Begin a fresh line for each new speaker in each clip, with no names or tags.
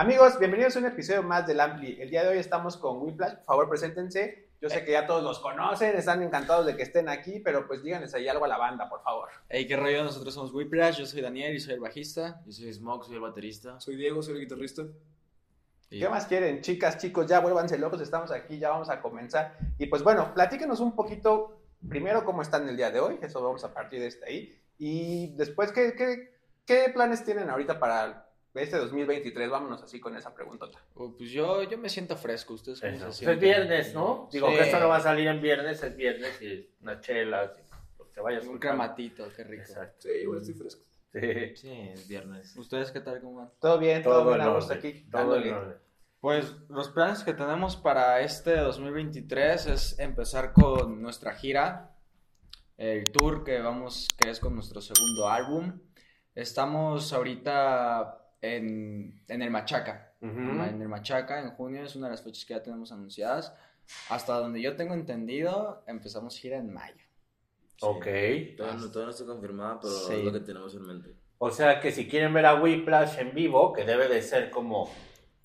Amigos, bienvenidos a un episodio más del Ampli. El día de hoy estamos con Whiplash. Por favor, preséntense. Yo sé que ya todos los conocen, están encantados de que estén aquí, pero pues díganles ahí algo a la banda, por favor.
Hey, qué rollo, nosotros somos Whiplash, yo soy Daniel y soy el bajista.
Yo soy Smoke, soy el baterista.
Soy Diego, soy el guitarrista.
¿Qué más quieren? Chicas, chicos, ya vuélvanse locos, estamos aquí, ya vamos a comenzar. Y pues bueno, platíquenos un poquito, primero cómo están el día de hoy, eso vamos a partir de este ahí. Y después, ¿qué, qué, qué planes tienen ahorita para este 2023? Vámonos así con esa preguntota.
Oh, pues yo, yo me siento fresco, ustedes cómo se sienten?
Es viernes, ¿no? Digo
Sí.
que esto no va a salir en viernes, es viernes y una chela, lo que vaya
Un crematito, qué rico.
Exacto.
Sí, igual estoy fresco.
Sí.
Sí, es viernes.
¿Ustedes qué tal, cómo van?
Todo bien, todo,
Todo
bien, aquí,
todo
dándole.
en orden.
Pues los planes que tenemos para este 2023 es empezar con nuestra gira, el tour que vamos, que es con nuestro segundo álbum. Estamos ahorita en, en el Machaca.
Ujú.
En el Machaca, en junio, es una de las fechas que ya tenemos anunciadas. Hasta donde yo tengo entendido, empezamos gira en mayo.
Ok.
Todavía no, todavía no está confirmada, pero
Sí.
es lo que tenemos en mente.
O sea que si quieren ver a Whiplash en vivo, que debe de ser como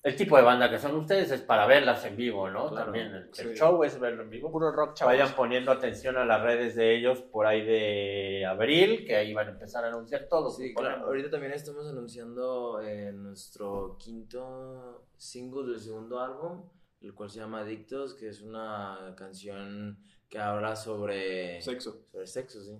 el tipo de banda que son ustedes, es para verlas en vivo, ¿no?
Claro.
También el, show es verlo en vivo.
Puro rock, chavos.
Vayan poniendo atención a las redes de ellos por ahí de abril, que ahí van a empezar a anunciar todo.
Sí, claro. Ahorita también estamos anunciando eh, nuestro quinto single del segundo álbum, el cual se llama Adictos, que es una canción que habla sobre
Sexo.
sobre sexo, sí.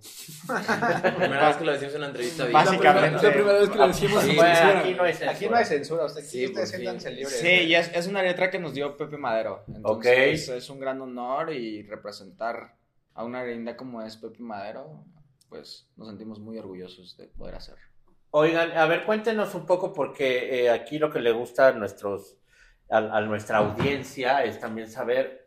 La primera vez que lo decimos en una entrevista. bien.
Básicamente.
Es la primera vez que lo decimos
Sí,
Bueno,
censura.
aquí no hay censura.
Aquí no hay censura, usted, aquí
Sí,
ustedes
fin.
siéntanse libres.
Sí, y es, es una letra que nos dio Pepe Madero. Entonces es un gran honor y representar a una leyenda como es Pepe Madero, pues nos sentimos muy orgullosos de poder hacerlo.
Oigan, a ver, cuéntenos un poco, porque eh, aquí lo que le gusta a, nuestros, a, a nuestra audiencia es también saber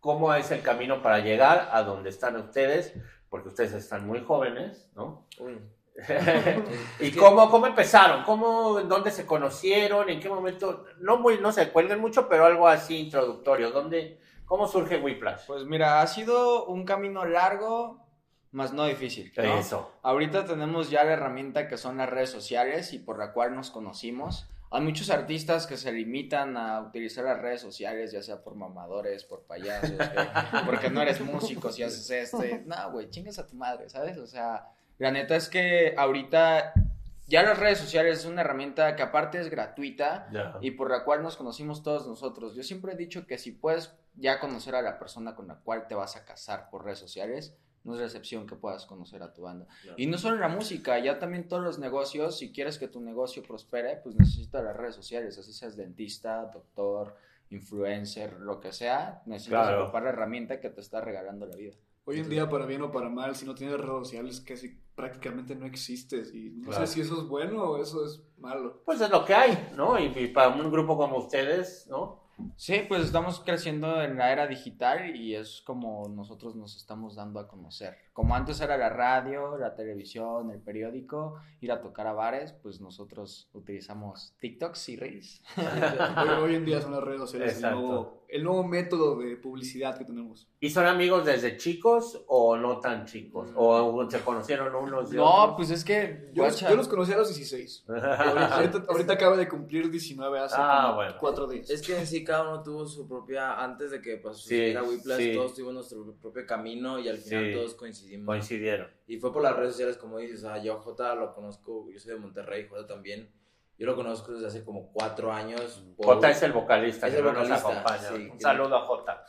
cómo es el camino para llegar a donde están ustedes, porque ustedes están muy jóvenes, ¿no?
Uy.
¿Y cómo, cómo empezaron? ¿Cómo, ¿Dónde se conocieron? ¿En qué momento? No, muy, no se cuelguen mucho, pero algo así introductorio. ¿Dónde, ¿Cómo surge Whiplash?
Pues mira, ha sido un camino largo, más no difícil. ¿no?
Eso.
Ahorita tenemos ya la herramienta que son las redes sociales y por la cual nos conocimos. Hay muchos artistas que se limitan a utilizar las redes sociales, ya sea por mamadores, por payasos, que- porque no eres músico si haces esto. No, güey, chingas a tu madre, ¿sabes? O sea, la neta es que ahorita ya las redes sociales es una herramienta que aparte es gratuita
Ya.
y por la cual nos conocimos todos nosotros. Yo siempre he dicho que si puedes ya conocer a la persona con la cual te vas a casar por redes sociales, no es recepción que puedas conocer a tu banda.
Claro.
Y no solo en la música, ya también todos los negocios, si quieres que tu negocio prospere, pues necesitas las redes sociales, así seas dentista, doctor, influencer, lo que sea, necesitas
Claro.
ocupar la herramienta que te está regalando la vida.
Hoy en día, para bien o para mal, si no tienes redes sociales, casi prácticamente no existes. Y no
Claro.
sé si eso es bueno o eso es malo.
Pues es lo que hay, ¿no? Y, y para un grupo como ustedes, ¿no?
Sí, pues estamos creciendo en la era digital y es como nosotros nos estamos dando a conocer. Como antes era la radio, la televisión, el periódico, ir a tocar a bares, pues nosotros utilizamos TikToks y Reels.
Hoy, hoy en día son las redes sociales el
Exacto.
nuevo, el nuevo método de publicidad que tenemos.
¿Y son amigos desde chicos o no tan chicos? ¿O se conocieron unos de
No,
otros?
pues es que,
Yo, yo los conocí a los 16. Ahorita, ahorita- acaba de cumplir 19 hace
Ah, bueno.
cuatro días.
Es que en sí cada uno tuvo su propia, antes de que pues,
Sí,
sucediera Whiplash,
sí.
todos tuvimos nuestro propio camino y al final
Sí.
todos coincidimos.
Coincidieron.
Y fue por las redes sociales, como dices, o sea, yo a Jota lo conozco, yo soy de Monterrey, Jota también. Yo lo conozco desde hace como cuatro años. por-
Jota es el vocalista
Es el
no nos
vocalista,
acompaña.
sí.
Un saludo a Jota.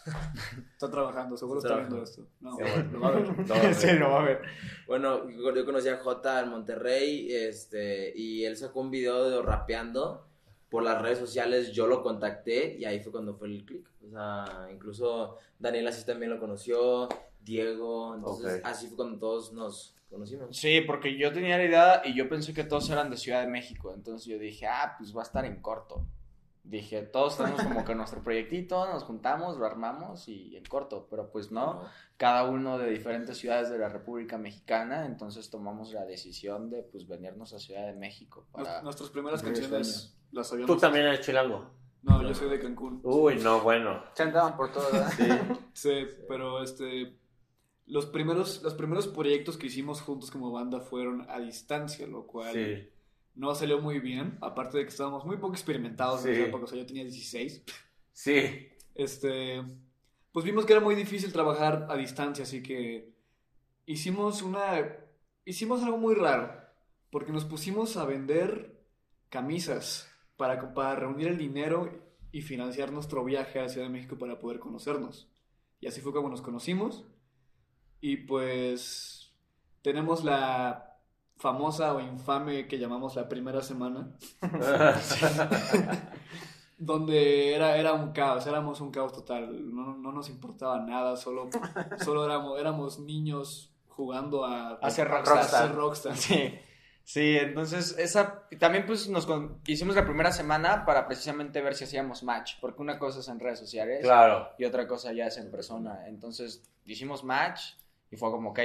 Está trabajando, seguro
Está
viendo esto. No,
Sí, bueno.
lo va a ver.
No,
Sí, lo va a ver.
Bueno, yo conocí a Jota en Monterrey, este, y él sacó un video de rapeando por las redes sociales, yo lo contacté y ahí fue cuando fue el click. O sea, incluso Daniel así también lo conoció, Diego, entonces así fue cuando todos nos conocimos.
Sí, porque yo tenía la idea y yo pensé que todos eran de Ciudad de México, entonces yo dije, ah, pues va a estar en corto. Dije, todos tenemos como que nuestro proyectito, nos juntamos, lo armamos y en corto, pero pues no, cada uno de diferentes ciudades de la República Mexicana, entonces tomamos la decisión de pues venirnos a Ciudad de México para...
Nues- Nuestras primeras canciones las
Tú
sabíamos.
también eres chilango.
No, yo soy de Cancún.
Uy, no, bueno.
Se andaban por todo, ¿verdad?
Sí, pero este. Los primeros, los primeros proyectos que hicimos juntos como banda fueron a distancia, lo cual
Sí.
no salió muy bien, aparte de que estábamos muy poco experimentados en
Sí.
esa época, o sea, yo tenía 16.
Sí.
Este, pues vimos que era muy difícil trabajar a distancia, así que hicimos una, hicimos algo muy raro, porque nos pusimos a vender camisas para, para reunir el dinero y financiar nuestro viaje a la Ciudad de México para poder conocernos. Y así fue como nos conocimos. Y pues tenemos la famosa o infame que llamamos la primera semana, donde era, era un caos, éramos un caos total, no, no nos importaba nada, solo, solo éramos, éramos niños jugando a,
a rockstar.
ser rockstar.
Sí, sí, entonces esa también pues nos con- hicimos la primera semana para precisamente ver si hacíamos match, porque una cosa es en redes sociales
Claro.
y otra cosa ya es en persona. Entonces hicimos match y fue como, ok,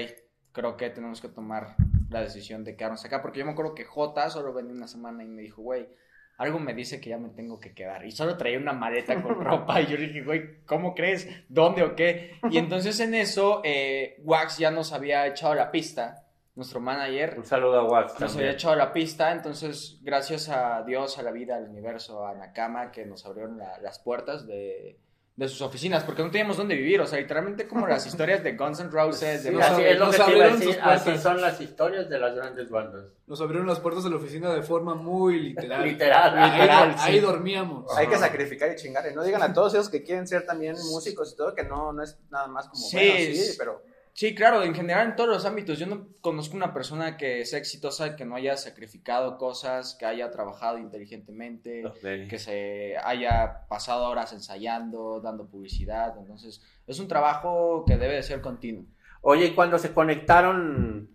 creo que tenemos que tomar la decisión de quedarnos acá, porque yo me acuerdo que J solo venía una semana y me dijo, güey, algo me dice que ya me tengo que quedar. Y solo traía una maleta con ropa y yo le dije, güey, ¿cómo crees? ¿Dónde o qué? Y entonces en eso, eh, Wax ya nos había echado la pista, nuestro manager,
Un saludo a Wax
nos había echado la pista, entonces gracias a Dios, a la vida, al universo, a Nakama, que nos abrieron la- las puertas de, de sus oficinas, porque no teníamos dónde vivir, o sea, literalmente como las historias de Guns N' Roses, de
Sí,
los-
así es lo
nos
que te iba a
abrieron
decir.
sus puertas.
Así son las historias de las grandes bandas.
Nos abrieron las puertas de la oficina de forma muy literal.
Literal.
Ahí,
Literal,
ahí
sí.
dormíamos.
Hay que sacrificar y chingar. Y no digan a todos esos que quieren ser también músicos y todo, que no, no es nada más como,
Sí,
bueno, sí, pero
Sí, claro, en general en todos los ámbitos. Yo no conozco una persona que sea exitosa, que no haya sacrificado cosas, que haya trabajado inteligentemente, que se haya pasado horas ensayando, dando publicidad. Entonces, es un trabajo que debe de ser continuo.
Oye, y cuando se conectaron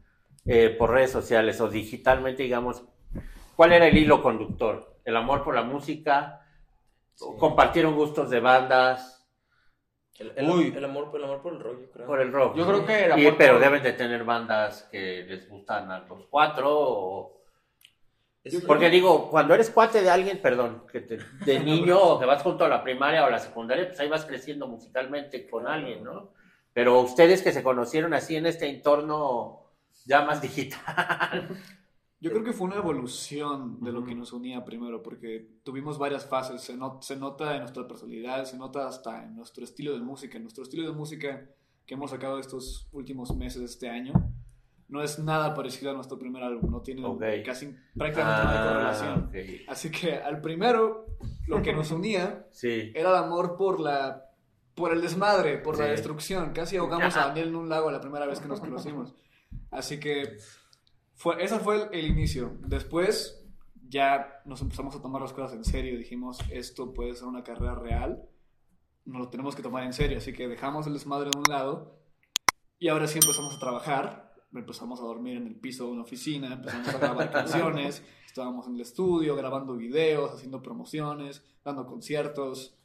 eh, por redes sociales o digitalmente, digamos, ¿cuál era el hilo conductor? ¿El amor por la música? ¿Compartieron gustos de bandas?
El, el-
Uy.
el amor, el amor por el rock, yo creo.
Por el rock.
Yo creo que el
Y-
amor
pero
por-
deben de tener bandas que les gustan a los cuatro. o- Porque digo, cuando eres cuate de alguien, perdón, que te- de niño o que vas junto a la primaria o a la secundaria, pues ahí vas creciendo musicalmente con alguien, ¿no? Pero ustedes que se conocieron así en este entorno ya más digital.
Yo creo que fue una evolución de lo que nos unía primero, porque tuvimos varias fases. Se, not- se nota en nuestra personalidad, se nota hasta en nuestro estilo de música. Nuestro estilo de música que hemos sacado estos últimos meses de este año no es nada parecido a nuestro primer álbum. No tiene
Ok.
casi prácticamente
Ah,
correlación.
ok.
Así que al primero, lo que nos unía
Sí.
era el amor por la por el desmadre, por la
Sí.
destrucción. Casi ahogamos a Daniel en un lago la primera vez que nos conocimos. Así que fue, ese fue el, el inicio. Después ya nos empezamos a tomar las cosas en serio. Dijimos, esto puede ser una carrera real. Nos lo tenemos que tomar en serio. Así que dejamos el desmadre de un lado y ahora sí empezamos a trabajar. Empezamos a dormir en el piso de una oficina, empezamos a grabar canciones, estábamos en el estudio grabando videos, haciendo promociones, dando conciertos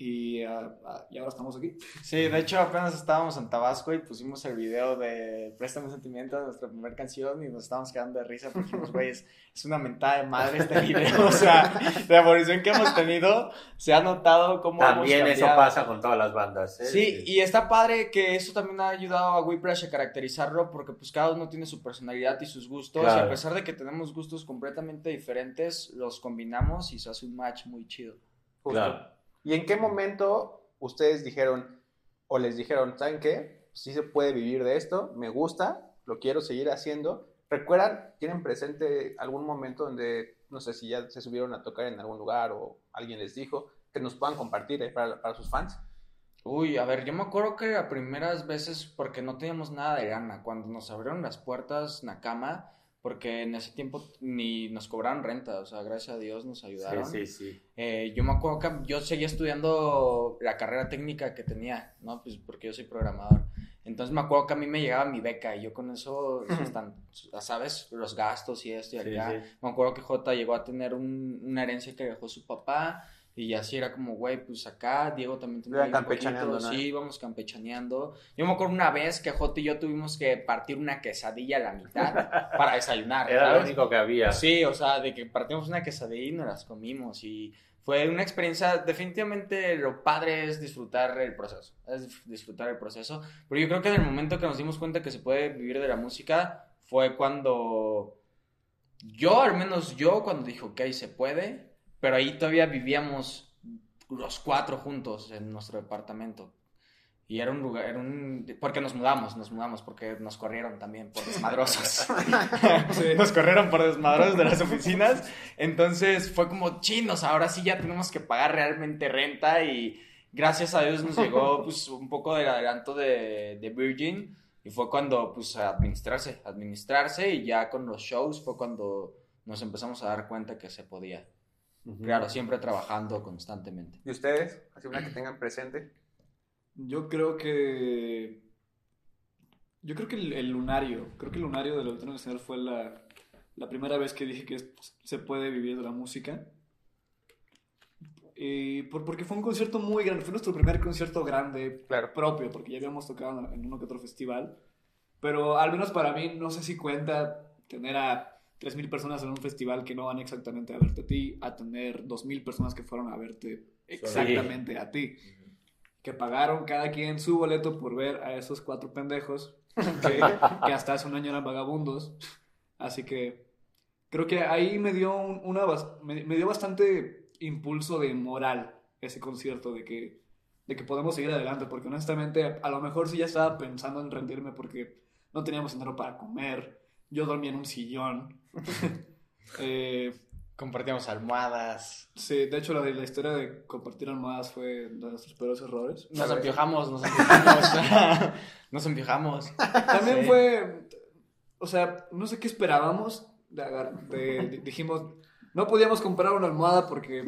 y, ah, ah, y ahora estamos aquí.
Sí, de hecho apenas estábamos en Tabasco y pusimos el video de Préstame Sentimiento, nuestra primera canción, y nos estábamos quedando de risa porque dijimos, güey, es, es una mentada de madre este video. O sea, la evolución que hemos tenido, se ha notado cómo hemos
También eso
cambiado.
pasa con todas las bandas. ¿eh?
Sí, y está padre que eso también ha ayudado a Whiplash a caracterizarlo porque pues cada uno tiene su personalidad y sus gustos y
Claro.
a pesar de que tenemos gustos completamente diferentes, los combinamos y se hace un match muy chido.
justo.
Claro.
¿Y en qué momento ustedes dijeron o les dijeron, ¿saben qué? Sí se puede vivir de esto, me gusta, lo quiero seguir haciendo. ¿Recuerdan, tienen presente algún momento donde, no sé si ya se subieron a tocar en algún lugar o alguien les dijo, que nos puedan compartir eh, para, para sus fans?
Uy, a ver, yo me acuerdo que las primeras veces, porque no teníamos nada de lana, cuando nos abrieron las puertas Nakama, porque en ese tiempo ni nos cobraron renta, o sea, gracias a Dios nos ayudaron.
Sí, sí, sí.
Eh, yo me acuerdo que yo seguía estudiando la carrera técnica que tenía, ¿no? Pues porque yo soy programador. Entonces me acuerdo que a mí me llegaba mi beca y yo con eso, están, sabes, los gastos y esto y
Sí,
acá.
sí.
Me acuerdo que J llegó a tener un- una herencia que dejó su papá y así era como, güey, pues acá Diego también tenía un
campechaneando,
poquito,
¿no?
Sí, íbamos campechaneando. Yo me acuerdo una vez que J y yo tuvimos que partir una quesadilla a la mitad para desayunar,
Era lo
¿sabes?
único que había.
Sí, o sea, de que partimos una quesadilla y nos las comimos y fue una experiencia, definitivamente lo padre es disfrutar el proceso, es disfrutar el proceso, pero yo creo que en el momento que nos dimos cuenta que se puede vivir de la música fue cuando yo, al menos yo, cuando dije, ok, se puede, pero ahí todavía vivíamos los cuatro juntos en nuestro departamento. Y era un lugar, era un... Porque nos mudamos, nos mudamos, porque nos corrieron también por desmadrosos. Nos corrieron por desmadrosos de las oficinas. Entonces fue como, chinos, ahora sí ya tenemos que pagar realmente renta y gracias a Dios nos llegó pues un poco del adelanto de, de Virgin y fue cuando pues administrarse, administrarse y ya con los shows fue cuando nos empezamos a dar cuenta que se podía. Claro, siempre trabajando constantemente.
¿Y ustedes? Así una que tengan presente.
Yo creo que. Yo creo que el, el lunario, creo que el lunario del Auditorio Nacional fue la, la primera vez que dije que es- se puede vivir de la música. Y por- porque fue un concierto muy grande, fue nuestro primer concierto grande
Claro.
propio, porque ya habíamos tocado en uno que otro festival. Pero al menos para mí, no sé si cuenta tener a 3.000 personas en un festival que no van exactamente a verte a ti, a tener 2.000 personas que fueron a verte exactamente a ti. Que pagaron cada quien su boleto por ver a esos cuatro pendejos que, que hasta hace un año eran vagabundos. Así que creo que ahí me dio, un- una, me, me dio bastante impulso de moral ese concierto, de que, de que podemos seguir adelante, porque honestamente a lo mejor sí ya estaba pensando en rendirme porque no teníamos dinero para comer, yo dormía en un sillón. Eh,
Compartíamos almohadas.
sí, de hecho la, la historia de compartir almohadas fue de nuestros peores errores.
Nos empiojamos, nos empiojamos. nos empiojamos.
También
Sí.
fue, o sea, no sé qué esperábamos. de de- de- dijimos, no podíamos comprar una almohada porque,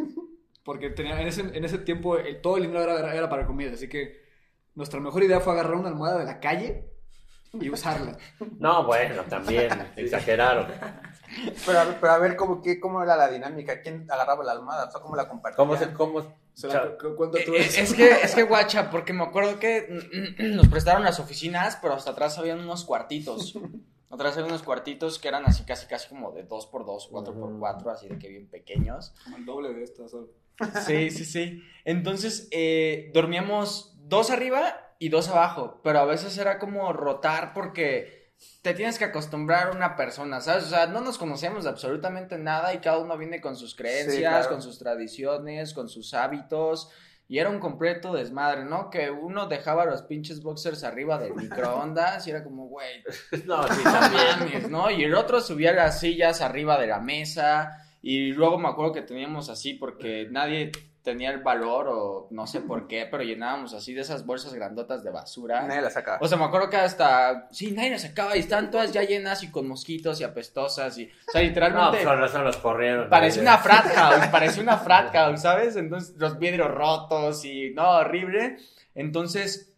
porque tenía, en, ese, en ese tiempo el- todo el dinero era, era para comida. Así que nuestra mejor idea fue agarrar una almohada de la calle y usarla.
No, bueno, también exageraron.
Pero, a ver- pero a ver, ¿cómo, qué, ¿cómo era la dinámica? ¿Quién agarraba la almohada? ¿cómo la compartía?
¿Cómo se, cómo?
Se la cu- cuenta tú
Eh,
eso.
Es que, es que guacha, porque me acuerdo que nos prestaron las oficinas, pero hasta atrás habían unos cuartitos. Atrás había unos cuartitos que eran así casi casi como de 2x2, 4x4, así de que bien pequeños.
Como el doble de esta. solo.
Sí, sí, sí. Entonces, eh, dormíamos dos arriba y dos abajo, pero a veces era como rotar porque te tienes que acostumbrar a una persona, ¿sabes? O sea, no nos conocíamos de absolutamente nada y cada uno viene con sus creencias,
claro.
con sus tradiciones, con sus hábitos. Y era un completo desmadre, ¿no? Que uno dejaba los pinches boxers arriba del microondas y era como, güey,
No, sí,
mames, ¿no? Y el otro subía las sillas arriba de la mesa. Y luego me acuerdo que teníamos así porque nadie tenía el valor o no sé por qué, pero llenábamos así de esas bolsas grandotas de basura.
Nadie la sacaba.
O sea, me acuerdo que hasta, sí, nadie las sacaba y estaban todas ya llenas y con mosquitos y apestosas y, o sea,
No,
literalmente...
pues con razón los corrieron.
Parecía una frat house, parecía una frat house, ¿sabes? Entonces, los vidrios rotos y no, horrible. Entonces,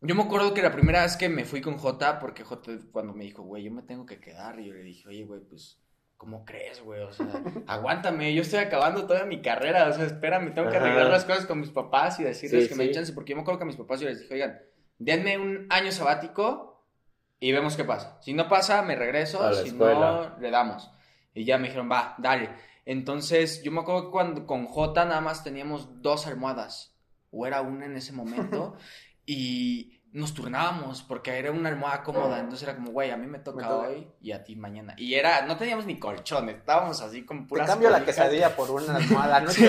yo me acuerdo que la primera vez que me fui con Jota, porque Jota cuando me dijo, güey, yo me tengo que quedar, y yo le dije, oye, güey, pues, ¿cómo crees, güey? O sea, aguántame, yo estoy acabando toda mi carrera, o sea, espérame, tengo que arreglar las cosas con mis papás y decirles
Sí,
que me den chance, porque yo me acuerdo que a mis papás yo les dije, oigan, denme un año sabático y vemos qué pasa. Si no pasa, me regreso, si
escuela.
no, le damos. Y ya me dijeron, va, dale. Entonces, yo me acuerdo que cuando con J nada más teníamos dos almohadas, o era una en ese momento, y nos turnábamos, porque era una almohada cómoda, entonces era como, güey, a mí me toca
Me toca.
hoy y a ti mañana. Y era, no teníamos ni colchones, estábamos así con
Te
puras
cambio la quesadilla por una almohada, ¿no?
Sí,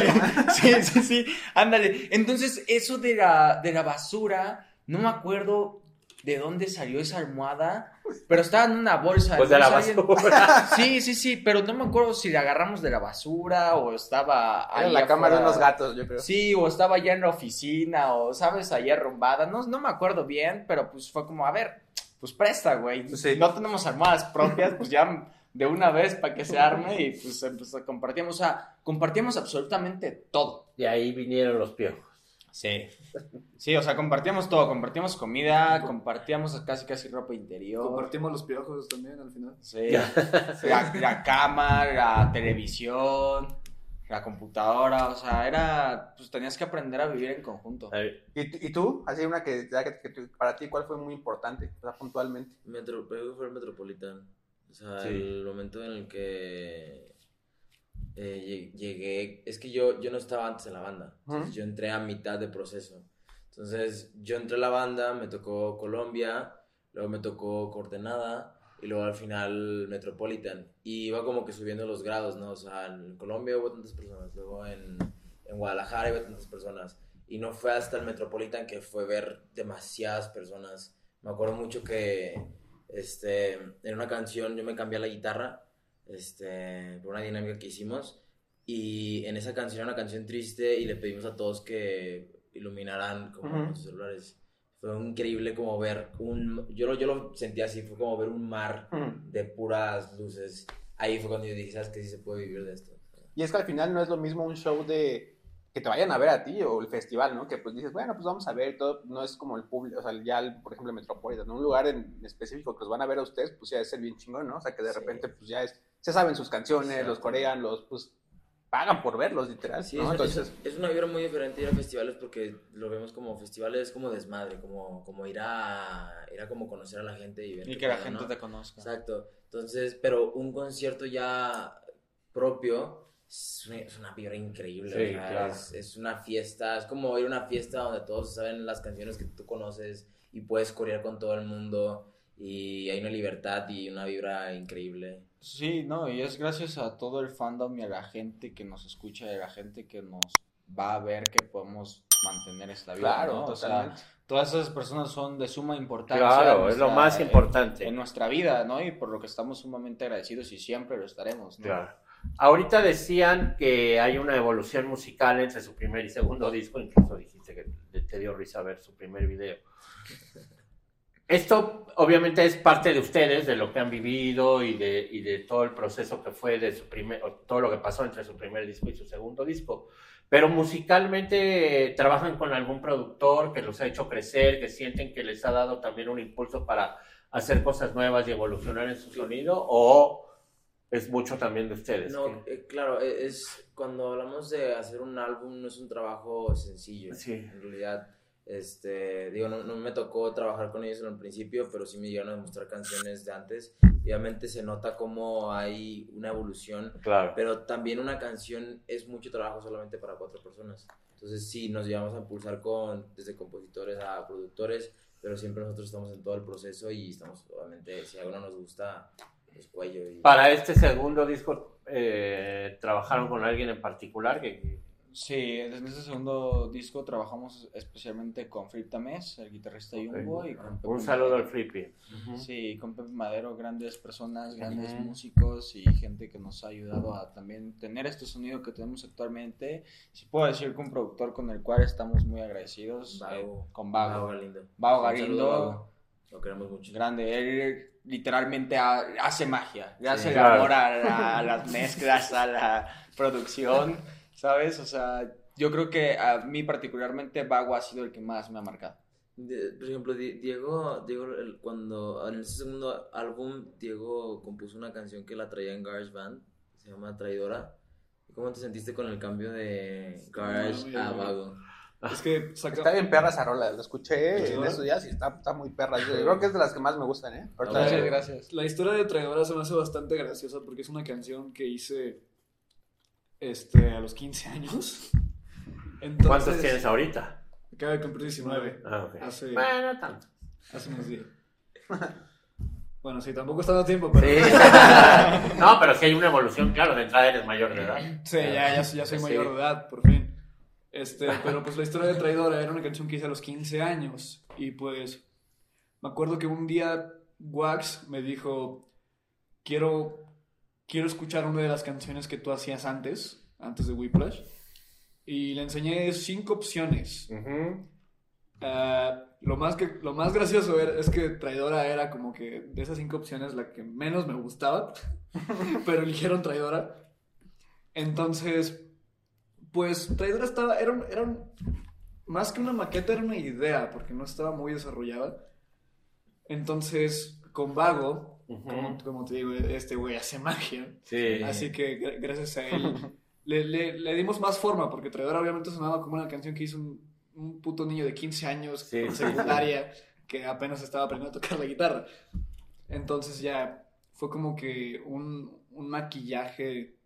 sí, sí, sí, ándale. Entonces, eso de la, de la basura, no me acuerdo de dónde salió esa almohada, pero estaba en una bolsa.
Pues de la basura.
Sí, sí, sí, pero no me acuerdo si la agarramos de la basura o estaba ahí
la cama de unos gatos, yo creo.
Sí, o estaba ya en la oficina, o sabes, ahí arrumbada. No, no me acuerdo bien, pero pues fue como, a ver, pues presta, güey.
Sí.
No tenemos almohadas propias, pues ya de una vez para que se arme y pues, pues compartíamos, o sea, compartíamos absolutamente todo.
Y ahí vinieron los piojos.
Sí. Sí, o sea, compartíamos todo, compartíamos comida, compartíamos casi casi ropa interior.
Compartimos los piojos también al final.
Sí. La, la cama, la televisión, la computadora, o sea, era, pues tenías que aprender a vivir en conjunto.
¿Y, tú- y tú? Así una que, para ti, ¿cuál fue muy importante? O sea, puntualmente.
Metro, fue el Metropolitan. O sea,
Sí.
el momento en el que eh, lle- llegué. Es que yo, yo no estaba antes en la banda. Entonces. Yo entré a mitad de proceso. Entonces, yo entré a la banda, me tocó Colombia, luego me tocó Coordenada, y luego al final Metropolitan. Y iba como que subiendo los grados, ¿no? O sea, en Colombia hubo tantas personas, luego en, en Guadalajara hubo tantas personas. Y no fue hasta el Metropolitan que fue ver demasiadas personas. Me acuerdo mucho que este, en una canción yo me cambié la guitarra este, por una dinámica que hicimos. Y en esa canción era una canción triste y le pedimos a todos que iluminaran como
Ujú.
con sus celulares. Fue increíble como ver un... Yo lo, yo lo sentí así, fue como ver un mar
Mm.
de puras luces. Ahí fue cuando yo dije, ¿sabes que Sí se puede vivir de esto.
Y es que al final no es lo mismo un show de que te vayan a ver a ti o el festival, ¿no? Que pues dices, bueno, pues vamos a ver todo, no es como el público, o sea, ya, el- por ejemplo, el Metropolitan, ¿no? un lugar en específico que los van a ver a ustedes, pues ya es ser bien chingón, ¿no? O sea, que de
Sí.
repente, pues ya es, se saben sus canciones,
Exacto.
los corean, los, pues, pagan por verlos, literal,
Sí,
¿no?
es,
Entonces,
es- es una vibra muy diferente ir a festivales porque lo vemos como festivales como desmadre, como, como ir a ir a como conocer a la gente y ver
Y que la gente
¿no?
te conozca.
Exacto. Entonces, pero un concierto ya propio es una, es una vibra increíble.
Sí,
o sea,
claro.
es, es una fiesta, es como ir a una fiesta donde todos saben las canciones que tú conoces y puedes corear con todo el mundo y hay una libertad y una vibra increíble.
Sí, no, y es gracias a todo el fandom y a la gente que nos escucha y a la gente que nos va a ver que podemos mantener esta vida,
claro,
¿no? O sea, todas esas personas son de suma importancia.
Claro,
en
es lo
nuestra-
más
en-
importante.
En, nuestra vida, ¿no? Y por lo que estamos sumamente agradecidos y siempre lo estaremos, ¿no?
Claro. Ahorita decían que hay una evolución musical entre su primer y segundo disco, incluso dijiste que te dio risa ver su primer video. Esto obviamente es parte de ustedes, de lo que han vivido y de, y de todo el proceso que fue de su primer, todo lo que pasó entre su primer disco y su segundo disco. Pero musicalmente trabajan con algún productor que los ha hecho crecer, que sienten que les ha dado también un impulso para hacer cosas nuevas y evolucionar en su sonido, o es mucho también de ustedes.
No,
que-
eh, claro, e- es cuando hablamos de hacer un álbum no es un trabajo sencillo.
Sí.
En realidad, este, digo, no, no me tocó trabajar con ellos en el principio, pero sí me llegaron a demostrar canciones de antes. Obviamente se nota como hay una evolución,
Claro.
pero también una canción es mucho trabajo solamente para cuatro personas. Entonces sí, nos llevamos a impulsar con, desde compositores a productores, pero siempre nosotros estamos en todo el proceso y estamos, obviamente, si algo no nos gusta, cuello. Y...
Para este segundo disco, eh, ¿trabajaron con alguien en particular? Que,
Sí, en este segundo disco trabajamos especialmente con Flip Tamés, el guitarrista Jumbo, y con Pepe
un saludo al
Madero.
Flippy.
Sí, con Pepe Madero, grandes personas, grandes
Ujú.
músicos y gente que nos ha ayudado a también tener este sonido que tenemos actualmente. Sí puedo decir que un productor con el cual estamos muy agradecidos,
Vago.
eh, con Vago.
Vago Galindo.
Vago Galindo.
Lo queremos mucho.
Grande, él literalmente ha- hace magia, le hace el
claro.
amor a, la- a las mezclas, a la producción, ¿sabes? O sea, yo creo que a mí particularmente Vago ha sido el que más me ha marcado.
De- por ejemplo, Di- Diego, Diego el- cuando en ese segundo álbum, Diego compuso una canción que la traía en Garage Band, se llama Traidora. ¿Cómo te sentiste con el cambio de Garage a. Vago?
Es que saca...
Está bien perra esa rola, la escuché
¿Sí?
en estos días y está, está muy perra. Yo creo que es de las que más me gustan, ¿eh?
Gracias,
gracias.
La historia de Traidora se me hace bastante graciosa porque es una canción que hice este, a los 15 años. Entonces,
¿Cuántos tienes ahorita?
Acabo de cumplir 19.
Ah, ok.
Hace,
Bueno, tanto.
hace unos días. Bueno, sí, tampoco está dando tiempo, pero...
Sí. no, pero sí hay una evolución, claro, de entrada eres mayor de edad.
Sí, ya, ya, ya soy
Sí.
mayor de edad, por fin. Este, pero pues la historia de Traidora era una canción que hice a los 15 años. Y pues me acuerdo que un día Wax me dijo, quiero, quiero escuchar una de las canciones que tú hacías antes, antes de Whiplash. Y le enseñé cinco opciones. Ah, lo, más que, lo más gracioso era- es que Traidora era como que de esas cinco opciones la que menos me gustaba, pero eligieron Traidora. Entonces, pues Traidora estaba, era, un- era un- más que una maqueta, era una idea, porque no estaba muy desarrollada. Entonces, con Vago, como, como te digo, este güey hace magia.
Sí.
Así que gra- gracias a él le, le- le dimos más forma, porque Traidora obviamente sonaba como una canción que hizo un, un puto niño de 15 años
Sí,
en
sí,
secundaria que apenas estaba aprendiendo a tocar la guitarra. Entonces ya fue como que un, un maquillaje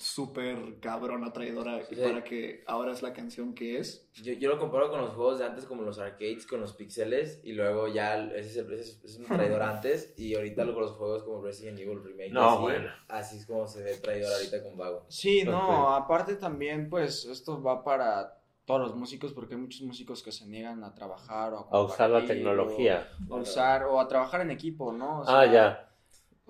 súper cabrona, traidora,
Sí.
para que ahora es la canción que es.
Yo, yo lo comparo con los juegos de antes, como los arcades, con los pixeles, y luego ya ese es, ese es- es un traidor antes, y ahorita luego los juegos como Resident Evil Remake.
No,
así,
bueno.
Así es como se ve traidor ahorita con Vago.
Sí, no, aparte también, pues, esto va para todos los músicos, porque hay muchos músicos que se niegan a trabajar o a,
A usar la tecnología.
O, a usar, o a trabajar en equipo, ¿no? O
Ah, ya.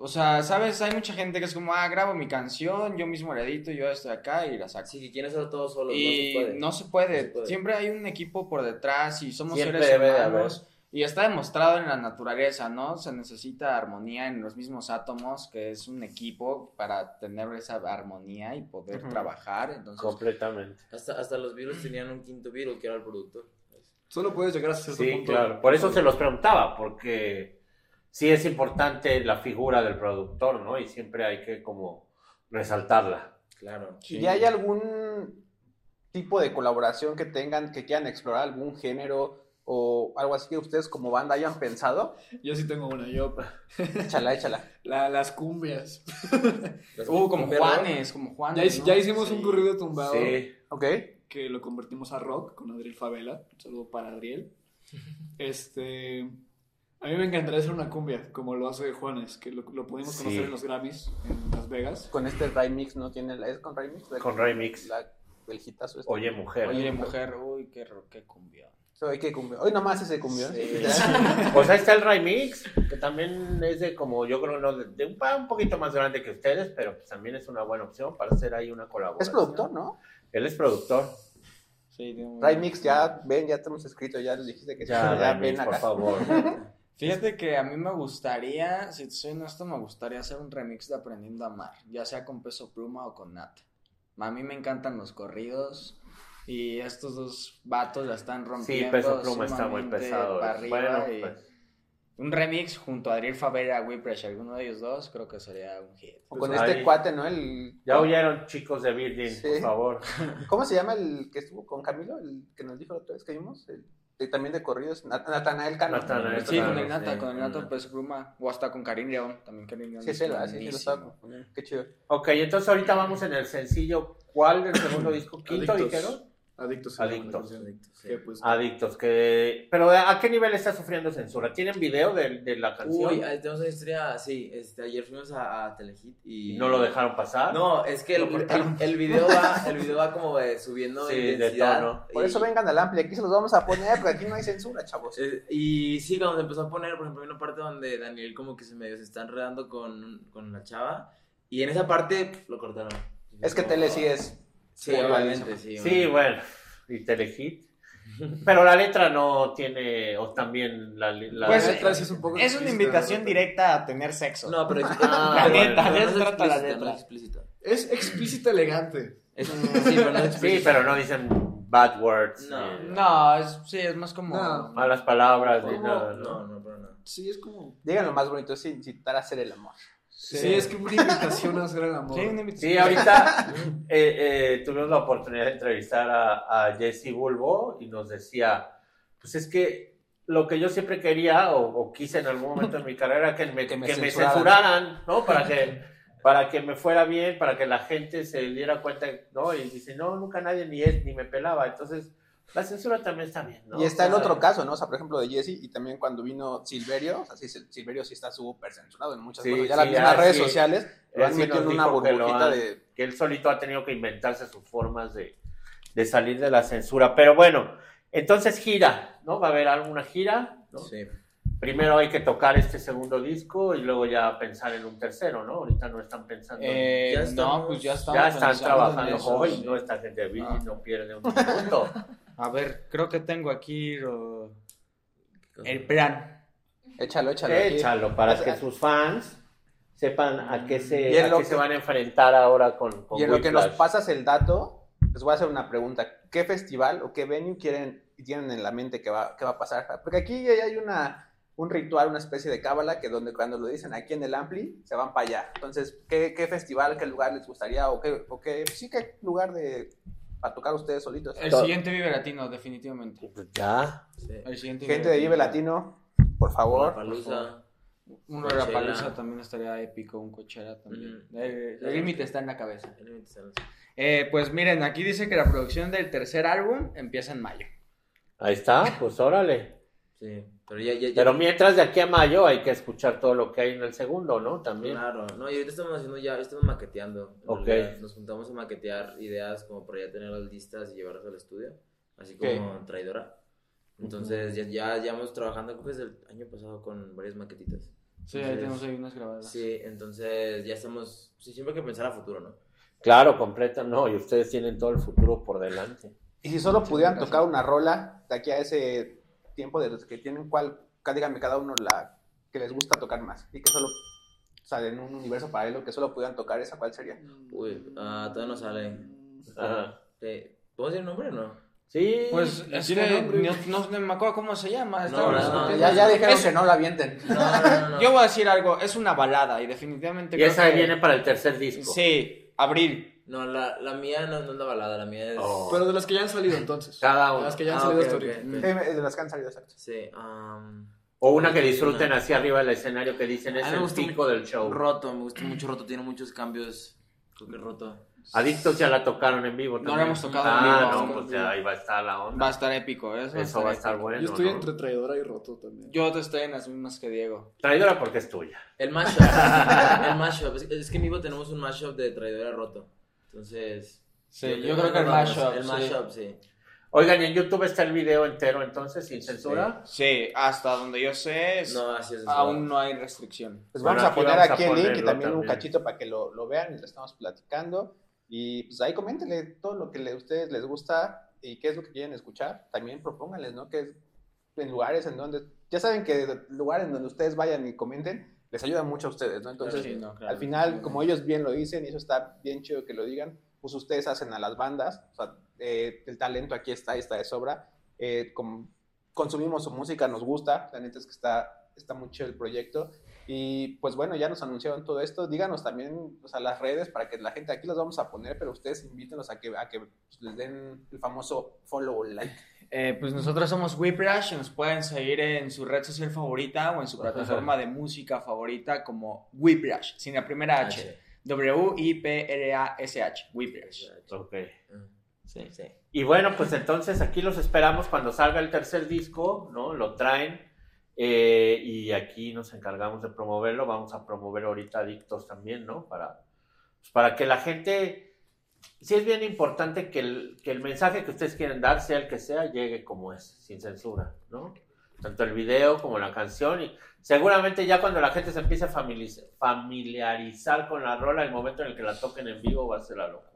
O sea, ¿sabes? Hay mucha gente que es como, ah, grabo mi canción, yo mismo la edito, yo estoy acá y la saco.
Así que quieren hacerlo todo solo.
y
no se puede.
no se puede.
No se puede.
Siempre hay un equipo por detrás y somos
Siempre
seres humanos. Y está demostrado en la naturaleza, ¿no? Se necesita armonía en los mismos átomos, que es un equipo para tener esa armonía y poder trabajar. Entonces,
Completamente.
Hasta, hasta los virus tenían un quinto virus que era el productor.
Solo puedes llegar a cierto
Sí,
punto.
claro. Por eso se los preguntaba, porque sí es importante la figura del productor, ¿no? Y siempre hay que como resaltarla.
Claro.
sí.
¿Y hay algún tipo de colaboración que tengan, que quieran explorar algún género o algo así que ustedes como banda hayan pensado?
Yo sí tengo una, yo.
Échala, échala.
La- las cumbias.
Uh, como. Juanes, como Juanes.
Ya, hic-
¿no?
ya hicimos
Sí.
un corrido tumbado
Sí.
¿Ok?
que lo convertimos a rock con Adriel Favela. Un saludo para Adriel. Este. A mí me encantaría hacer una cumbia, como lo hace Juanes, que lo, lo pudimos
Sí.
conocer en los Grammys en Las Vegas.
Con este remix, ¿no? ¿Tiene la, ¿Es con remix?
Con remix.
La, el hitazo este.
Oye, mujer.
Oye, mujer, uy, qué, ro- qué cumbión.
Hoy que cumbió. Hoy nomás ese cumbió.
Pues ahí está el remix, que también es de como, yo creo, no, de, de un, pa- un poquito más grande que ustedes, pero pues también es una buena opción para hacer ahí una colaboración.
Es productor, ¿no?
Él es productor.
Sí, de un-
Remix, ya ven, ya te hemos escrito, ya les dijiste que
Ya,
ya
remix,
ven
por
acá.
favor.
Fíjate que a mí me gustaría, si te soy honesto, me gustaría hacer un remix de Aprendiendo a Amar, ya sea con Peso Pluma o con Nat. A mí me encantan los corridos y estos dos vatos la están
Sí,
rompiendo.
Peso Pluma está muy pesado.
para arriba
Bueno,
y
pues,
Un remix junto a Adriel Favela, Whiplash, alguno de ellos dos, creo que sería un hit.
O con
Pues
este
ahí-
cuate, ¿no? El,
ya oyeron, chicos de Virgin,
Sí.
por favor.
¿Cómo se llama el que estuvo con Camilo? El que nos dijo la otra vez que vimos. El, de- también de corridos. Nat- Natanael Cano.
Natanael
Sí, con el Nata, con el Nata Peso Pluma, o hasta con Karim León, también Karim León.
Sí, sí, sí lo confundiendo. Qué chido.
Ok, entonces ahorita vamos en el sencillo. ¿Cuál del segundo disco? ¿Quinto dijeron?
Adictos.
Adictos.
Adictos, sí.
Que, pues,
Adictos, que... Pero ¿a qué nivel está sufriendo censura? ¿Tienen video de, de la canción?
Uy, ahí tenemos una historia, sí, este, ayer fuimos a, a Telehit y...
¿Y no lo dejaron pasar?
No, es que el, video va, el video va como de subiendo
Sí, de tono.
Por
y-
eso vengan al ampli, aquí se los vamos a poner, porque aquí no hay censura, chavos.
Eh, y sí, cuando se empezó a poner, por ejemplo, hay una parte donde Daniel como que se medio se está enredando con, con la chava. Y en esa parte pf, lo cortaron.
Es que Tele sí es.
Sí, obviamente, sí.
Sí, bueno, y Telehit. Pero la letra no tiene, o también la... la-
Pues,
la letra es un poco
Es una invitación
¿no?
directa a tener sexo.
No, pero es,
Ah,
La
bueno.
neta,
no
eso
es
trata la letra.
no es explícita.
Es explícita elegante.
Es- sí, pero no es
Sí,
explícita.
pero no dicen bad words,
No.
ni
No, es, sí, es más como...
No.
malas palabras, ni nada,
No,
¿no?
no, pero no.
Sí, es como.
Digan lo más bonito, es incitar a hacer el amor.
Sí, es que una invitación a hacer el amor.
Sí, una invitación.
Sí, ahorita eh, eh, tuvimos la oportunidad de entrevistar a, a Jesse Bulbo y nos decía, pues es que lo que yo siempre quería o, o quise en algún momento de mi carrera era que me,
Que me
que me
censuraran.
censuraran, ¿no? Para que, para que me fuera bien, para que la gente se diera cuenta, ¿no? Y dice, no, nunca nadie ni es, ni me pelaba. Entonces, la censura también está bien, ¿no?
Y está el
O sea,
otro caso, ¿no? O sea, por ejemplo, de Jesse y también cuando vino Silverio, o sea, sí, Silverio sí está súper censurado en muchas
Sí,
cosas. Ya
sí,
las mismas
ya,
redes
sí.
sociales lo han metido en una
dijo que
burbujita
han-
de...
que él solito ha tenido que inventarse sus formas de, de salir de la censura. Pero bueno, entonces gira, ¿no? Va a haber alguna gira, ¿no?
Sí.
Primero hay que tocar este segundo disco y luego ya pensar en un tercero, ¿no? Ahorita no están pensando.
Eh,
Ya
no,
estamos-
pues ya estamos
ya están trabajando
en eso,
hoy,
sí.
no esta gente de
Ah.
no pierde un minuto.
A ver, creo que tengo aquí lo- el plan.
Échalo, échalo. aquí.
Échalo para
O sea,
que sus fans sepan a qué se, a qué
que-
se van a enfrentar ahora con, con
Y en lo que nos pasas el dato, les voy a hacer una pregunta. ¿Qué festival o qué venue quieren y tienen en la mente que va, que va a pasar? Porque aquí ya hay una, un ritual, una especie de cábala que donde cuando lo dicen aquí en el Ampli, se van para allá. Entonces, ¿qué, qué festival, qué lugar les gustaría o qué, o qué sí, qué lugar de para tocar ustedes solitos?
El
Todo.
siguiente Vive Latino, definitivamente.
Ya.
Sí.
El siguiente
Gente de Vive Latino, por favor.
Palusa.
Un. Lollapalooza también estaría épico, un Coachella también.
Ujú.
El límite está en la cabeza.
El límite está en los-
Eh, pues miren, aquí dice que la producción del tercer álbum empieza en mayo.
Ahí está, pues órale.
Sí, pero ya, ya, ya-
Pero mientras de aquí a mayo hay que escuchar todo lo que hay en el segundo, ¿no? También.
Claro, no, y ahorita estamos haciendo ya, estamos maqueteando.
Ok.
realidad. Nos juntamos a maquetear ideas como para ya tenerlas listas y llevarlas al estudio, así como traidora. Entonces ya, ya llevamos trabajando, creo que desde el año pasado con varias maquetitas.
Sí, ahí
Entonces,
tenemos ahí unas grabadas.
Sí, entonces ya estamos, sí, siempre hay que pensar a futuro, ¿no?
Claro, completa, no, y ustedes tienen todo el futuro por delante.
Y si solo pudieran tocar una rola de aquí a ese tiempo de los que tienen, ¿cuál? Díganme cada uno la que les gusta tocar más. Y que solo, o sea, en un universo paralelo que solo pudieran tocar esa, ¿cuál sería?
Uy, ah, todavía no sale.
Ajá.
¿Puedo decir el nombre o no?
Sí.
Pues no, no- no me acuerdo cómo se llama.
No, no.
Ya, ya dijeron
Es-
que no la avienten.
No, no, no. no.
Yo voy a decir algo, es una balada y definitivamente
y
creo
esa
que-
viene para el tercer disco.
Sí, abril.
No, la, la mía no, no es la balada, la mía es...
Oh.
Pero de las que ya han salido entonces.
Cada
De
uno.
las que ya han
Ah,
salido.
Eh, de las que han salido, exacto.
Sí, um,
O una que disfruten así arriba del escenario que dicen es el
gusta
pico del show.
Roto, me gusta mucho Roto, tiene muchos cambios. Creo que Roto.
Adictos ya la tocaron en vivo.
No
también.
la hemos tocado en
ah,
vivo.
no, pues ya ahí va a estar la
Va a
onda.
estar épico, eso,
Eso va a estar
épico.
bueno.
Yo estoy
¿no?
entre traidora y roto también.
Yo estoy en las mismas que Diego.
Traidora porque es tuya.
El mashup. el mashup. Es, es que en vivo tenemos un mashup de Traidora Roto. Entonces.
Sí, yo creo que el mashup,
El
sí.
mashup, sí.
Oigan, ¿y en YouTube está el video entero entonces, sin censura?
Sí, hasta donde yo sé, es-
No, así es.
aún no hay restricción.
Pues
Bueno,
vamos a poner
vamos a
aquí el link y
ponerlo
también un
también.
cachito para que lo, lo vean y lo estamos platicando. Y pues ahí coméntenle todo lo que le- a ustedes les gusta y qué es lo que quieren escuchar. También propónganles, ¿no? Que es en lugares en donde, ya saben que lugares en donde ustedes vayan y comenten, les ayuda mucho a ustedes, ¿no? Entonces,
Sí, no, claro.
al final, como ellos bien lo dicen, y eso está bien chido que lo digan, pues ustedes hacen a las bandas, o sea, eh, el talento aquí está, está de sobra, eh, com- consumimos su música, nos gusta, la neta es que está, está muy chido el proyecto, y pues bueno, ya nos anunciaron todo esto, díganos también, o sea, las redes para que la gente, aquí las vamos a poner, pero ustedes invítenos a que, a que pues, les den el famoso follow o like.
Eh, pues nosotros somos Whiplash, nos pueden seguir en su red social favorita o en su plataforma de música favorita como Whiplash, sin la primera H.
sí.
W-I-P-L-A-S-H, Whiplash.
Ok.
Sí, sí.
Y bueno, pues entonces aquí los esperamos cuando salga el tercer disco, ¿no? Lo traen eh, y aquí nos encargamos de promoverlo. Vamos a promover ahorita Adictos también, ¿no? Para, pues, para que la gente, sí es bien importante que el, que el mensaje que ustedes quieren dar, sea el que sea, llegue como es, sin censura, ¿no? Tanto el video como la canción y seguramente ya cuando la gente se empiece a familiarizar con la rola, el momento en el que la toquen en vivo va a ser la locura.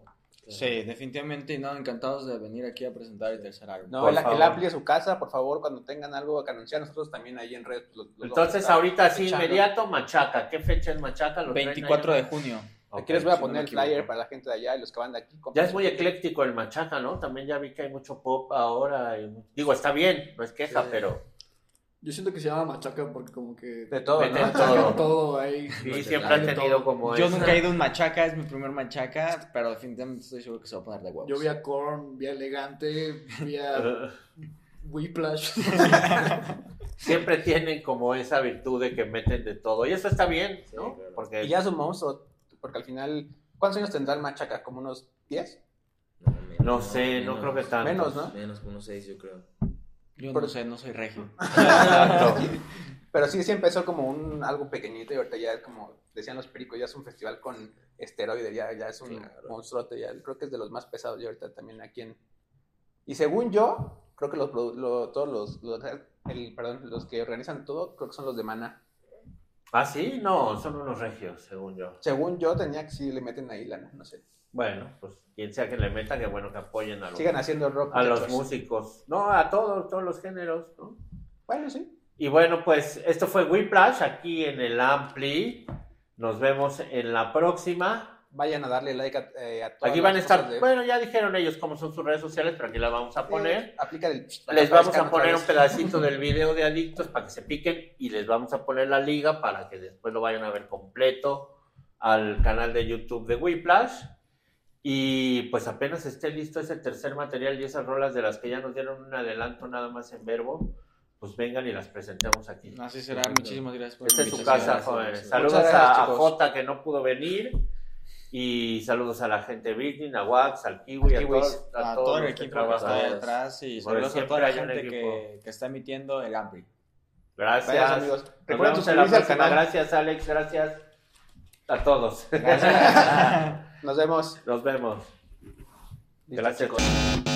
Sí, definitivamente, no, encantados de venir aquí a presentar el tercer álbum.
No,
Por
el, el
favor.
Ampli es su casa, por favor, cuando tengan algo que anunciar, nosotros también ahí en redes. pues, lo- lo vamos a
Entonces, ahorita sí, inmediato, Machaca. ¿Qué fecha es Machaca? ¿Lo traen
24
ahí?
de junio.
Aquí les voy a
si
poner el flyer para la gente de allá y los que van de aquí.
Ya es muy ecléctico el Machaca, ¿no? También ya vi que hay mucho pop ahora. y Digo, está bien, no es queja,
Sí.
pero
Yo siento que se llama machaca porque como que...
De todo, ¿no?
todo.
todo ahí.
sí, siempre han tenido como
Yo
esa-
nunca he ido a un machaca, es mi primer machaca, pero definitivamente estoy seguro que se va a poner de huevos.
Yo vi a Korn, vi a Elegante, vi a Whiplash.
Siempre tienen como esa virtud de que meten de todo. Y eso está bien,
Sí,
¿no?
claro.
Porque
Y ya es un monstruo, porque al final, ¿cuántos años tendrá el Machaca? ¿Como unos 10?
menos,
No sé, no creo que tanto.
Menos, ¿no?
Menos como unos seis, yo creo.
Yo
Pero-
no sé, no soy regio.
Pero sí, sí empezó como un algo pequeñito y ahorita ya es como decían los pericos, ya es un festival con esteroides, ya, ya es un
Claro.
monstruote, ya creo que es de los más pesados y ahorita también aquí en... Y según yo, creo que los, lo- todos los, los- el, perdón, los que organizan todo, creo que son los de Mana.
¿Ah, sí? No, son unos regios, según yo.
Según yo tenía que sí le meten ahí lana, no sé.
Bueno, pues quien sea que le meta, que bueno que apoyen a los,
Sigan haciendo rock.
a los músicos. No, a todos, todos los géneros, ¿no?
Bueno, sí.
Y bueno, pues esto fue Whiplash aquí en el Ampli. Nos vemos en la próxima.
Vayan a darle like a, eh, a todas
Aquí van a estar,
de-
bueno, ya dijeron ellos cómo son sus redes sociales, pero aquí las vamos a poner.
Eh, aplica el...
Les vamos a poner un pedacito del video de Adictos para que se piquen y les vamos a poner la liga para que después lo vayan a ver completo al canal de YouTube de Whiplash. Y pues apenas esté listo ese tercer material y esas rolas de las que ya nos dieron un adelanto nada más en verbo, pues vengan y las presentemos aquí.
Así será. Muchísimas gracias por
Esta es su casa,
gracias,
jóvenes. Saludos
gracias,
a. Jota que no pudo venir. Y saludos a la gente de Virgin, a Wax, al Kiwi, a
Kiwis,
todos,
a,
todos
todo el
que
equipo que está atrás y saludos a toda la gente que, que está emitiendo el Ampri.
Gracias.
Gracias, amigos. Recuerden suscribirse al canal.
Gracias, Alex. Gracias a todos.
Nos vemos.
Nos vemos. Gracias.